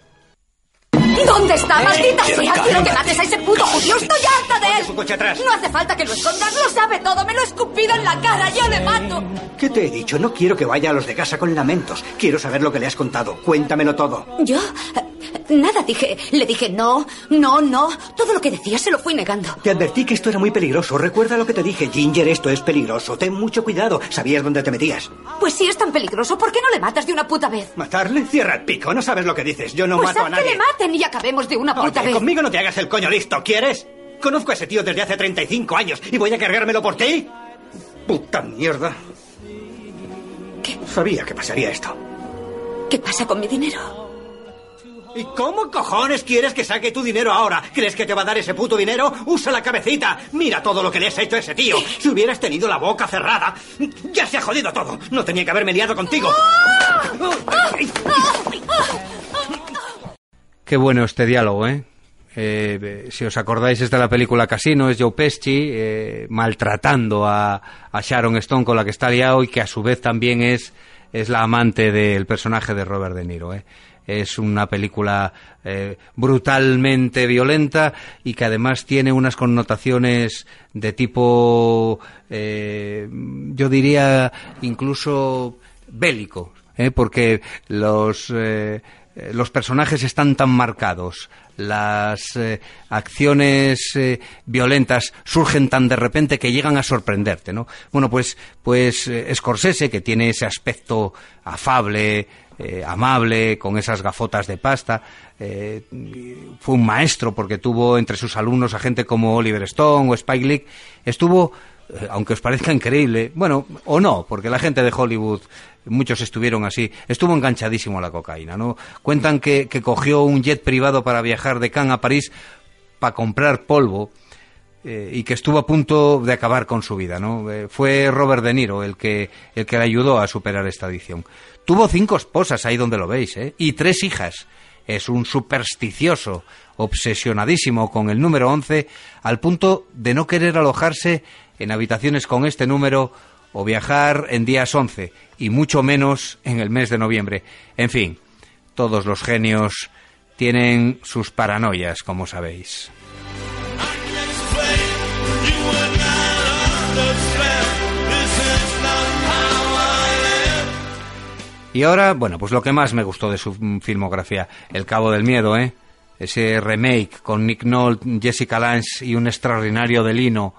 ¿Dónde está, maldita sea? Quiero que mates a ese puto judío. Estoy harta de él. No hace falta que lo escondas. Lo sabe todo. Me lo he escupido en la cara. Yo le mato. ¿Qué te he dicho? No quiero que vaya a los de casa con lamentos. Quiero saber lo que le has contado. Cuéntamelo todo. Yo eh, nada dije. Le dije no, no, no. Todo lo que decía se lo fui negando. Te advertí que esto era muy peligroso. Recuerda lo que te dije. Ginger, esto es peligroso. Ten mucho cuidado. Sabías dónde te metías. Pues si es tan peligroso, ¿por qué no le matas de una puta vez? ¿Matarle? Cierra el pico. No sabes lo que dices. Yo no pues mato a haz que nadie. le maten y acabemos de una puta Oye, vez. conmigo no te hagas el coño listo. ¿Quieres? Conozco a ese tío desde hace 35 años y voy a cargármelo por ti. Puta mierda. ¿Qué? Sabía que pasaría esto. ¿Qué pasa con mi dinero? ¿Y cómo cojones quieres que saque tu dinero ahora? ¿Crees que te va a dar ese puto dinero? ¡Usa la cabecita! Mira todo lo que le has hecho a ese tío. Si hubieras tenido la boca cerrada, ya se ha jodido todo. No tenía que haberme liado contigo. Qué bueno este diálogo, ¿eh? Eh, si os acordáis es la película Casino, es Joe Pesci eh, maltratando a, a Sharon Stone con la que está liado y que a su vez también es, es la amante del personaje de Robert De Niro. ¿eh? Es una película eh, brutalmente violenta y que además tiene unas connotaciones de tipo, yo diría, incluso bélico, ¿eh? porque los, eh, los personajes están tan marcados, las eh, acciones eh, violentas surgen tan de repente que llegan a sorprenderte, ¿no? Bueno, pues, pues Scorsese, que tiene ese aspecto afable, amable, con esas gafotas de pasta, fue un maestro porque tuvo entre sus alumnos a gente como Oliver Stone o Spike Lee, estuvo aunque os parezca increíble, bueno, o no, porque la gente de Hollywood, muchos estuvieron así, estuvo enganchadísimo a la cocaína, ¿no? Cuentan que, que cogió un jet privado para viajar de Cannes a París para comprar polvo eh, y que estuvo a punto de acabar con su vida, ¿no? Eh, fue Robert De Niro el que, el que le ayudó a superar esta adicción. Tuvo cinco esposas, ahí donde lo veis, ¿eh? Y tres hijas. Es un supersticioso, obsesionadísimo con el número 11, al punto de no querer alojarse en habitaciones con este número o viajar en días 11, y mucho menos en el mes de noviembre. En fin, todos los genios tienen sus paranoias, como sabéis. Y ahora, bueno, pues lo que más me gustó de su filmografía, El Cabo del Miedo, ¿eh? Ese remake con Nick Nolte, Jessica Lange y un extraordinario de Lino,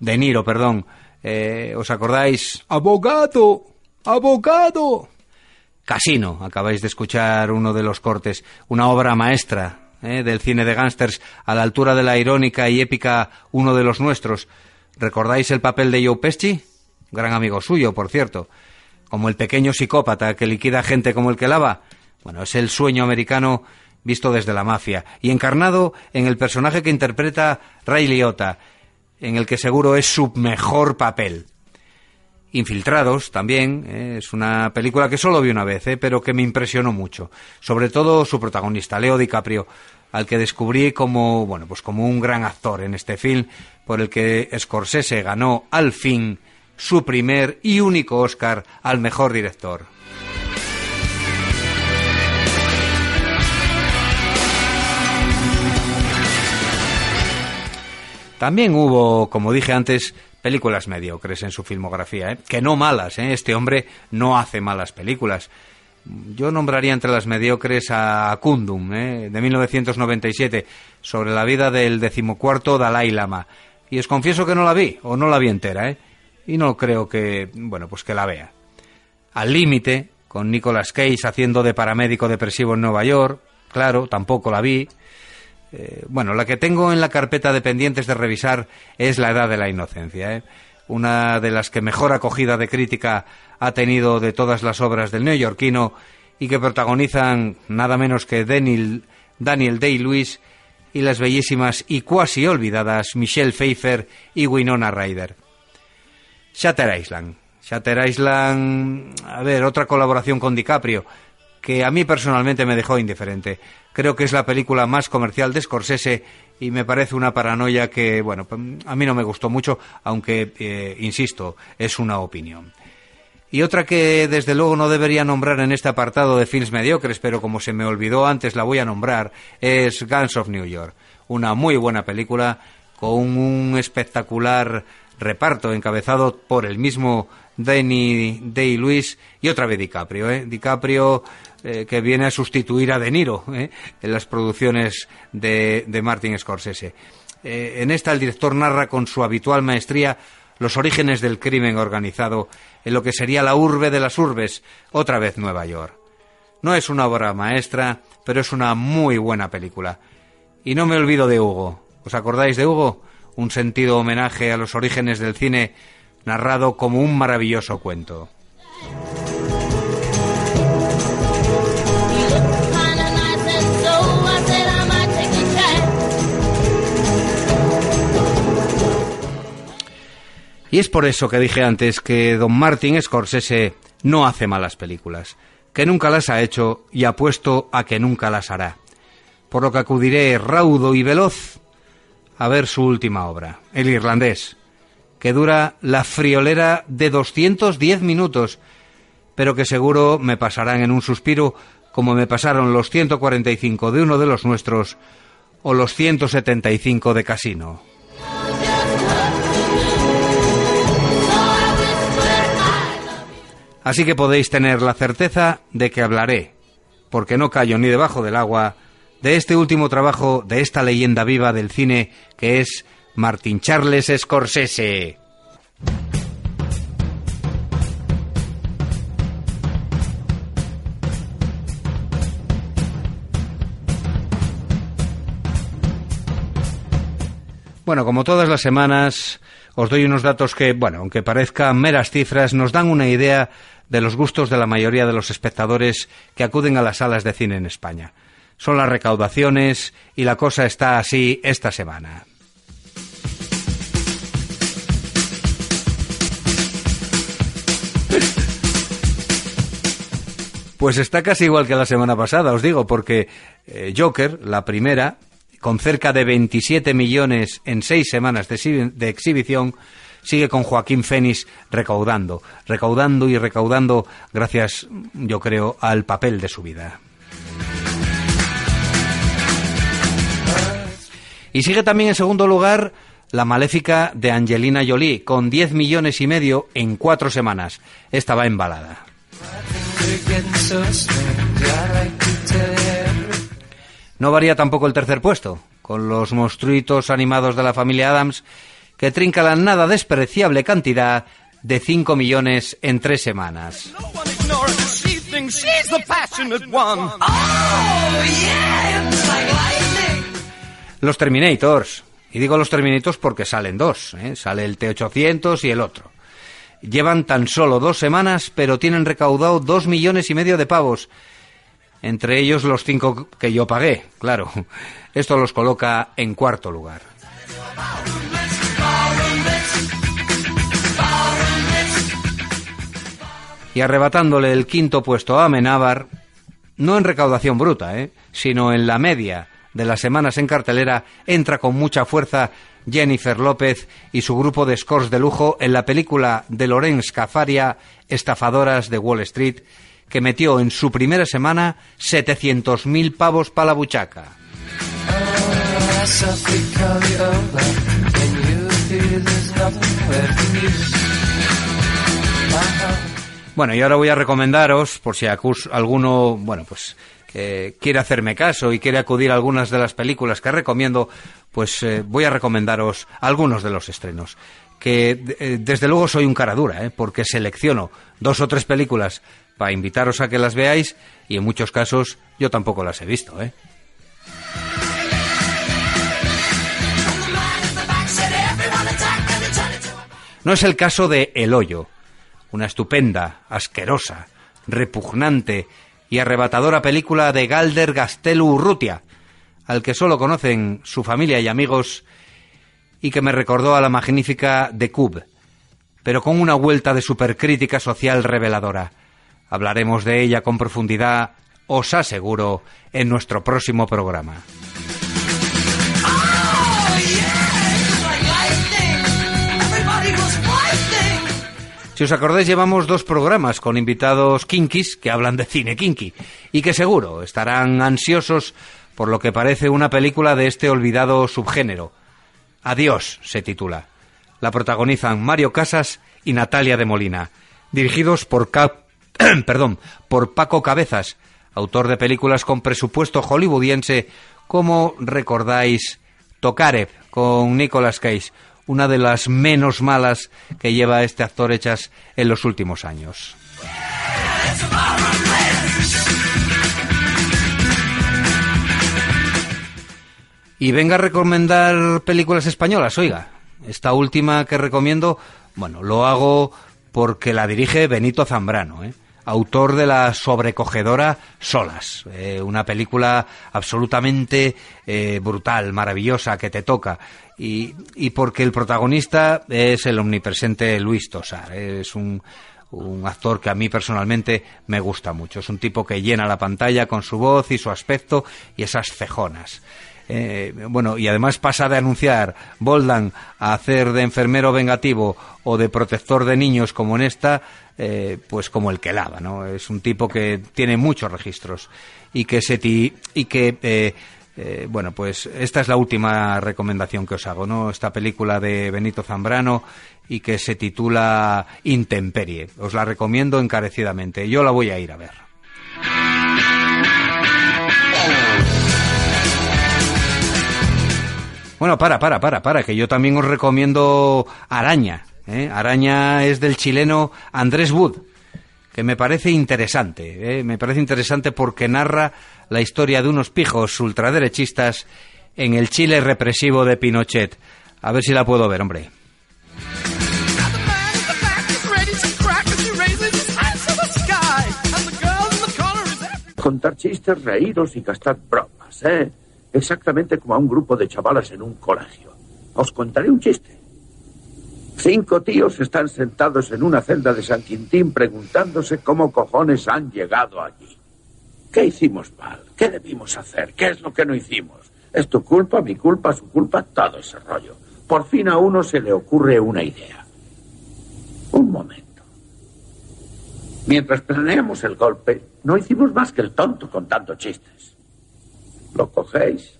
de Niro, perdón. Eh, ¿Os acordáis? ¡Abogado! ¡Abogado! Casino, acabáis de escuchar uno de los cortes, una obra maestra ¿eh? del cine de gángsters a la altura de la irónica y épica uno de los nuestros. ¿Recordáis el papel de Joe Pesci? Gran amigo suyo, por cierto. Como el pequeño psicópata que liquida gente como el que lava. Bueno, es el sueño americano visto desde la mafia y encarnado en el personaje que interpreta Ray Liotta, en el que seguro es su mejor papel. Infiltrados también, ¿eh? es una película que solo vi una vez, ¿eh? pero que me impresionó mucho. Sobre todo su protagonista, Leo DiCaprio, al que descubrí como, bueno, pues como un gran actor en este film, por el que Scorsese ganó al fin su primer y único Oscar al mejor director. También hubo, como dije antes, películas mediocres en su filmografía, ¿eh? que no malas, ¿eh? este hombre no hace malas películas. Yo nombraría entre las mediocres a Kundum, ¿eh? de 1997, sobre la vida del decimocuarto Dalai Lama. Y os confieso que no la vi, o no la vi entera, ¿eh? y no creo que, bueno, pues que la vea. Al límite, con Nicolas Cage haciendo de paramédico depresivo en Nueva York, claro, tampoco la vi. Eh, bueno, la que tengo en la carpeta de pendientes de revisar es La Edad de la Inocencia, ¿eh? una de las que mejor acogida de crítica ha tenido de todas las obras del neoyorquino y que protagonizan nada menos que Daniel, Daniel Day-Lewis y las bellísimas y cuasi olvidadas Michelle Pfeiffer y Winona Ryder. Shatter Island. Shatter Island, a ver, otra colaboración con DiCaprio, que a mí personalmente me dejó indiferente. Creo que es la película más comercial de Scorsese y me parece una paranoia que, bueno, a mí no me gustó mucho, aunque, eh, insisto, es una opinión. Y otra que desde luego no debería nombrar en este apartado de films mediocres, pero como se me olvidó antes la voy a nombrar, es Guns of New York. Una muy buena película con un espectacular reparto encabezado por el mismo Danny Day-Lewis y otra vez DiCaprio. ¿eh? DiCaprio eh, que viene a sustituir a De Niro ¿eh? en las producciones de, Martin Scorsese. Eh, en esta el director narra con su habitual maestría los orígenes del crimen organizado en lo que sería la urbe de las urbes, otra vez Nueva York. No es una obra maestra, pero es una muy buena película. Y no me olvido de Hugo. ¿Os acordáis de Hugo? Un sentido homenaje a los orígenes del cine narrado como un maravilloso cuento. Y es por eso que dije antes que don Martin Scorsese no hace malas películas, que nunca las ha hecho y apuesto a que nunca las hará. Por lo que acudiré raudo y veloz a ver su última obra, El Irlandés, que dura la friolera de 210 minutos, pero que seguro me pasarán en un suspiro como me pasaron los 145 de uno de los nuestros o los 175 de Casino. Así que podéis tener la certeza de que hablaré, porque no callo ni debajo del agua, de este último trabajo de esta leyenda viva del cine que es Martin Charles Scorsese. Bueno, como todas las semanas, os doy unos datos que, bueno, aunque parezcan meras cifras, nos dan una idea de los gustos de la mayoría de los espectadores que acuden a las salas de cine en España. Son las recaudaciones y la cosa está así esta semana. Pues está casi igual que la semana pasada, os digo, porque eh, Joker, la primera, con cerca de 27 millones en seis semanas de, exhibi- de exhibición, sigue con Joaquín Fénix recaudando, recaudando y recaudando gracias, yo creo, al papel de su vida. Y sigue también en segundo lugar La Maléfica de Angelina Jolie, con 10 millones y medio en cuatro semanas. Esta va embalada. No varía tampoco el tercer puesto, con los monstruitos animados de la familia Adams, que trinca la nada despreciable cantidad de 5 millones en tres semanas. Los Terminators. Y digo los Terminators porque salen dos. ¿eh? Sale el T-800 y el otro. Llevan tan solo dos semanas, pero tienen recaudado dos millones y medio de pavos. Entre ellos los cinco que yo pagué, claro. Esto los coloca en cuarto lugar. Y arrebatándole el quinto puesto a Amenábar, no en recaudación bruta, ¿eh? sino en la media de las semanas en cartelera, entra con mucha fuerza Jennifer López y su grupo de scores de lujo en la película de Lorenz Cafaria, Estafadoras de Wall Street, que metió en su primera semana 700.000 pavos para la buchaca. Bueno, y ahora voy a recomendaros, por si alguno, bueno, pues que quiere hacerme caso y quiere acudir a algunas de las películas que recomiendo, pues eh, voy a recomendaros algunos de los estrenos. Que eh, desde luego soy un cara dura, ¿eh? porque selecciono dos o tres películas para invitaros a que las veáis y en muchos casos yo tampoco las he visto, ¿eh? No es el caso de El Hoyo, una estupenda, asquerosa, repugnante y arrebatadora película de Galder Gastelu Urrutia, al que solo conocen su familia y amigos y que me recordó a la magnífica The Cube, pero con una vuelta de supercrítica social reveladora. Hablaremos de ella con profundidad, os aseguro, en nuestro próximo programa. Si os acordáis, llevamos dos programas con invitados kinkis que hablan de cine kinky y que seguro estarán ansiosos por lo que parece una película de este olvidado subgénero. Adiós se titula. La protagonizan Mario Casas y Natalia de Molina, dirigidos por perdón, por Paco Cabezas, autor de películas con presupuesto hollywoodiense como recordáis Tokarev con Nicolas Cage, una de las menos malas que lleva este actor hechas en los últimos años. Y venga a recomendar películas españolas, oiga. Esta última que recomiendo, bueno, lo hago porque la dirige Benito Zambrano, ¿eh? Autor de la sobrecogedora Solas, eh, una película absolutamente eh, brutal, maravillosa, que te toca. Y, y porque el protagonista es el omnipresente Luis Tosar. Es un, un actor que a mí personalmente me gusta mucho. Es un tipo que llena la pantalla con su voz y su aspecto y esas cejonas. Eh, bueno, y además pasa de anunciar Boldan a hacer de enfermero vengativo o de protector de niños como en esta, eh, pues como el que lava, ¿no? Es un tipo que tiene muchos registros y que se ti- y que eh, eh, bueno, pues esta es la última recomendación que os hago, ¿no? Esta película de Benito Zambrano y que se titula Intemperie. Os la recomiendo encarecidamente. Yo la voy a ir a ver. Bueno, para, para, para, para, que yo también os recomiendo Araña. ¿Eh? Araña es del chileno Andrés Wood, que me parece interesante. ¿eh? Me parece interesante porque narra la historia de unos pijos ultraderechistas en el Chile represivo de Pinochet. A ver si la puedo ver, hombre. Contar chistes, reíros y gastar bromas, ¿eh? Exactamente como a un grupo de chavalas en un colegio. Os contaré un chiste. Cinco tíos están sentados en una celda de San Quintín preguntándose cómo cojones han llegado allí. ¿Qué hicimos mal? ¿Qué debimos hacer? ¿Qué es lo que no hicimos? ¿Es tu culpa, mi culpa, su culpa? Todo ese rollo. Por fin a uno se le ocurre una idea. Un momento. Mientras planeamos el golpe, no hicimos más que el tonto contando chistes. ¿Lo cogéis?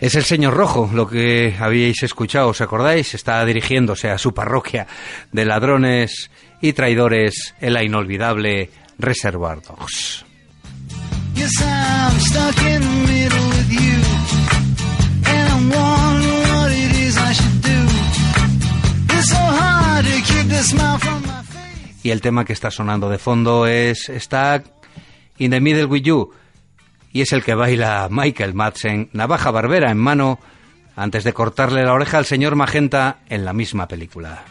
Es el señor Rojo, lo que habíais escuchado, ¿os acordáis? Está dirigiéndose a su parroquia de ladrones y traidores en la inolvidable Reservoir Dogs. Y el tema que está sonando de fondo es Stuck in the Middle with You. Y es el que baila Michael Madsen, navaja barbera en mano, antes de cortarle la oreja al señor Magenta en la misma película.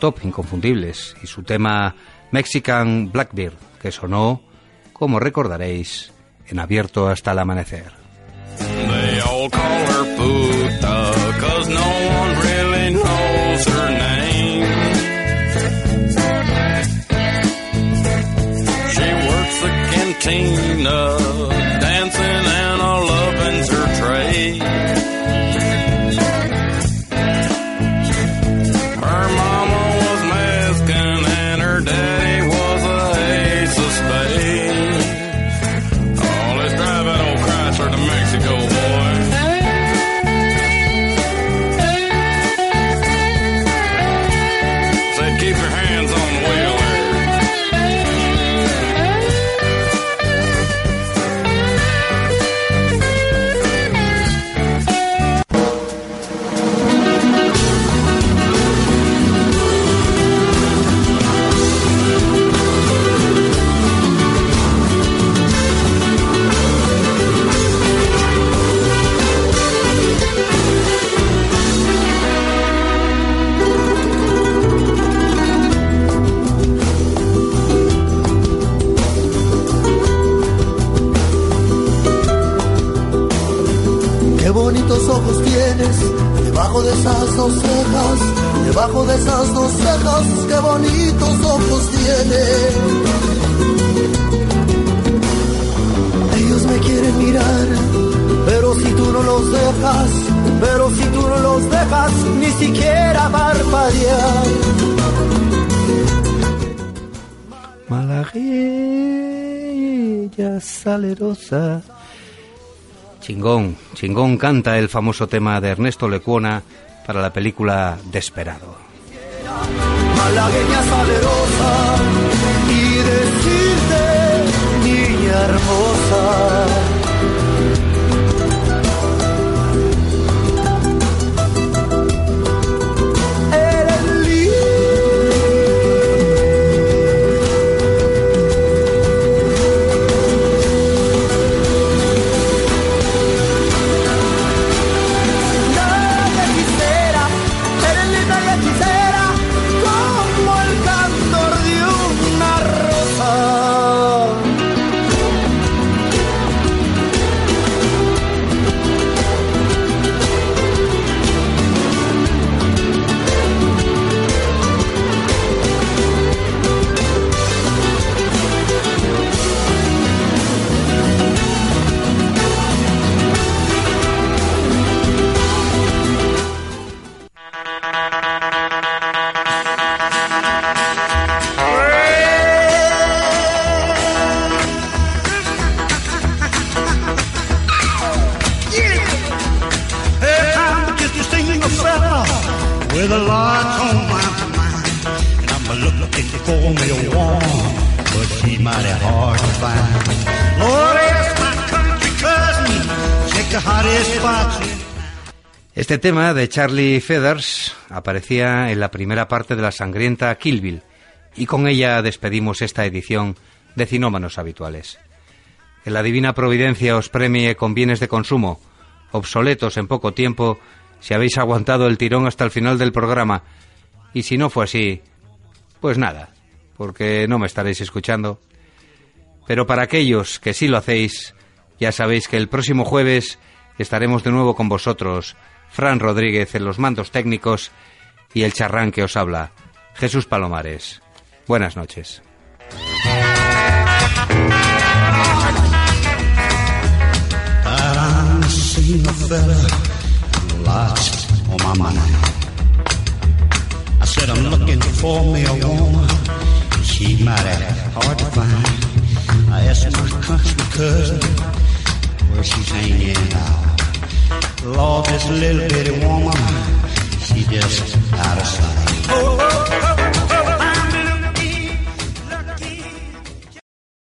Top, inconfundibles, y su tema Mexican Blackbeard, que sonó, como recordaréis, en abierto hasta el amanecer. She works the cantina, Chingón, chingón canta el famoso tema de Ernesto Lecuona para la película Desperado. malagueña y niña hermosa. Este tema de Charlie Feathers aparecía en la primera parte de la sangrienta Kill Bill y con ella despedimos esta edición de Cinómanos Habituales. Que la divina providencia os premie con bienes de consumo, obsoletos en poco tiempo, si habéis aguantado el tirón hasta el final del programa. Y si no fue así, pues nada, porque no me estaréis escuchando. Pero para aquellos que sí lo hacéis, ya sabéis que el próximo jueves estaremos de nuevo con vosotros, Fran Rodríguez en los mandos técnicos y el charrán que os habla, Jesús Palomares. Buenas noches. Lord, this little bitty woman, she just out of sight.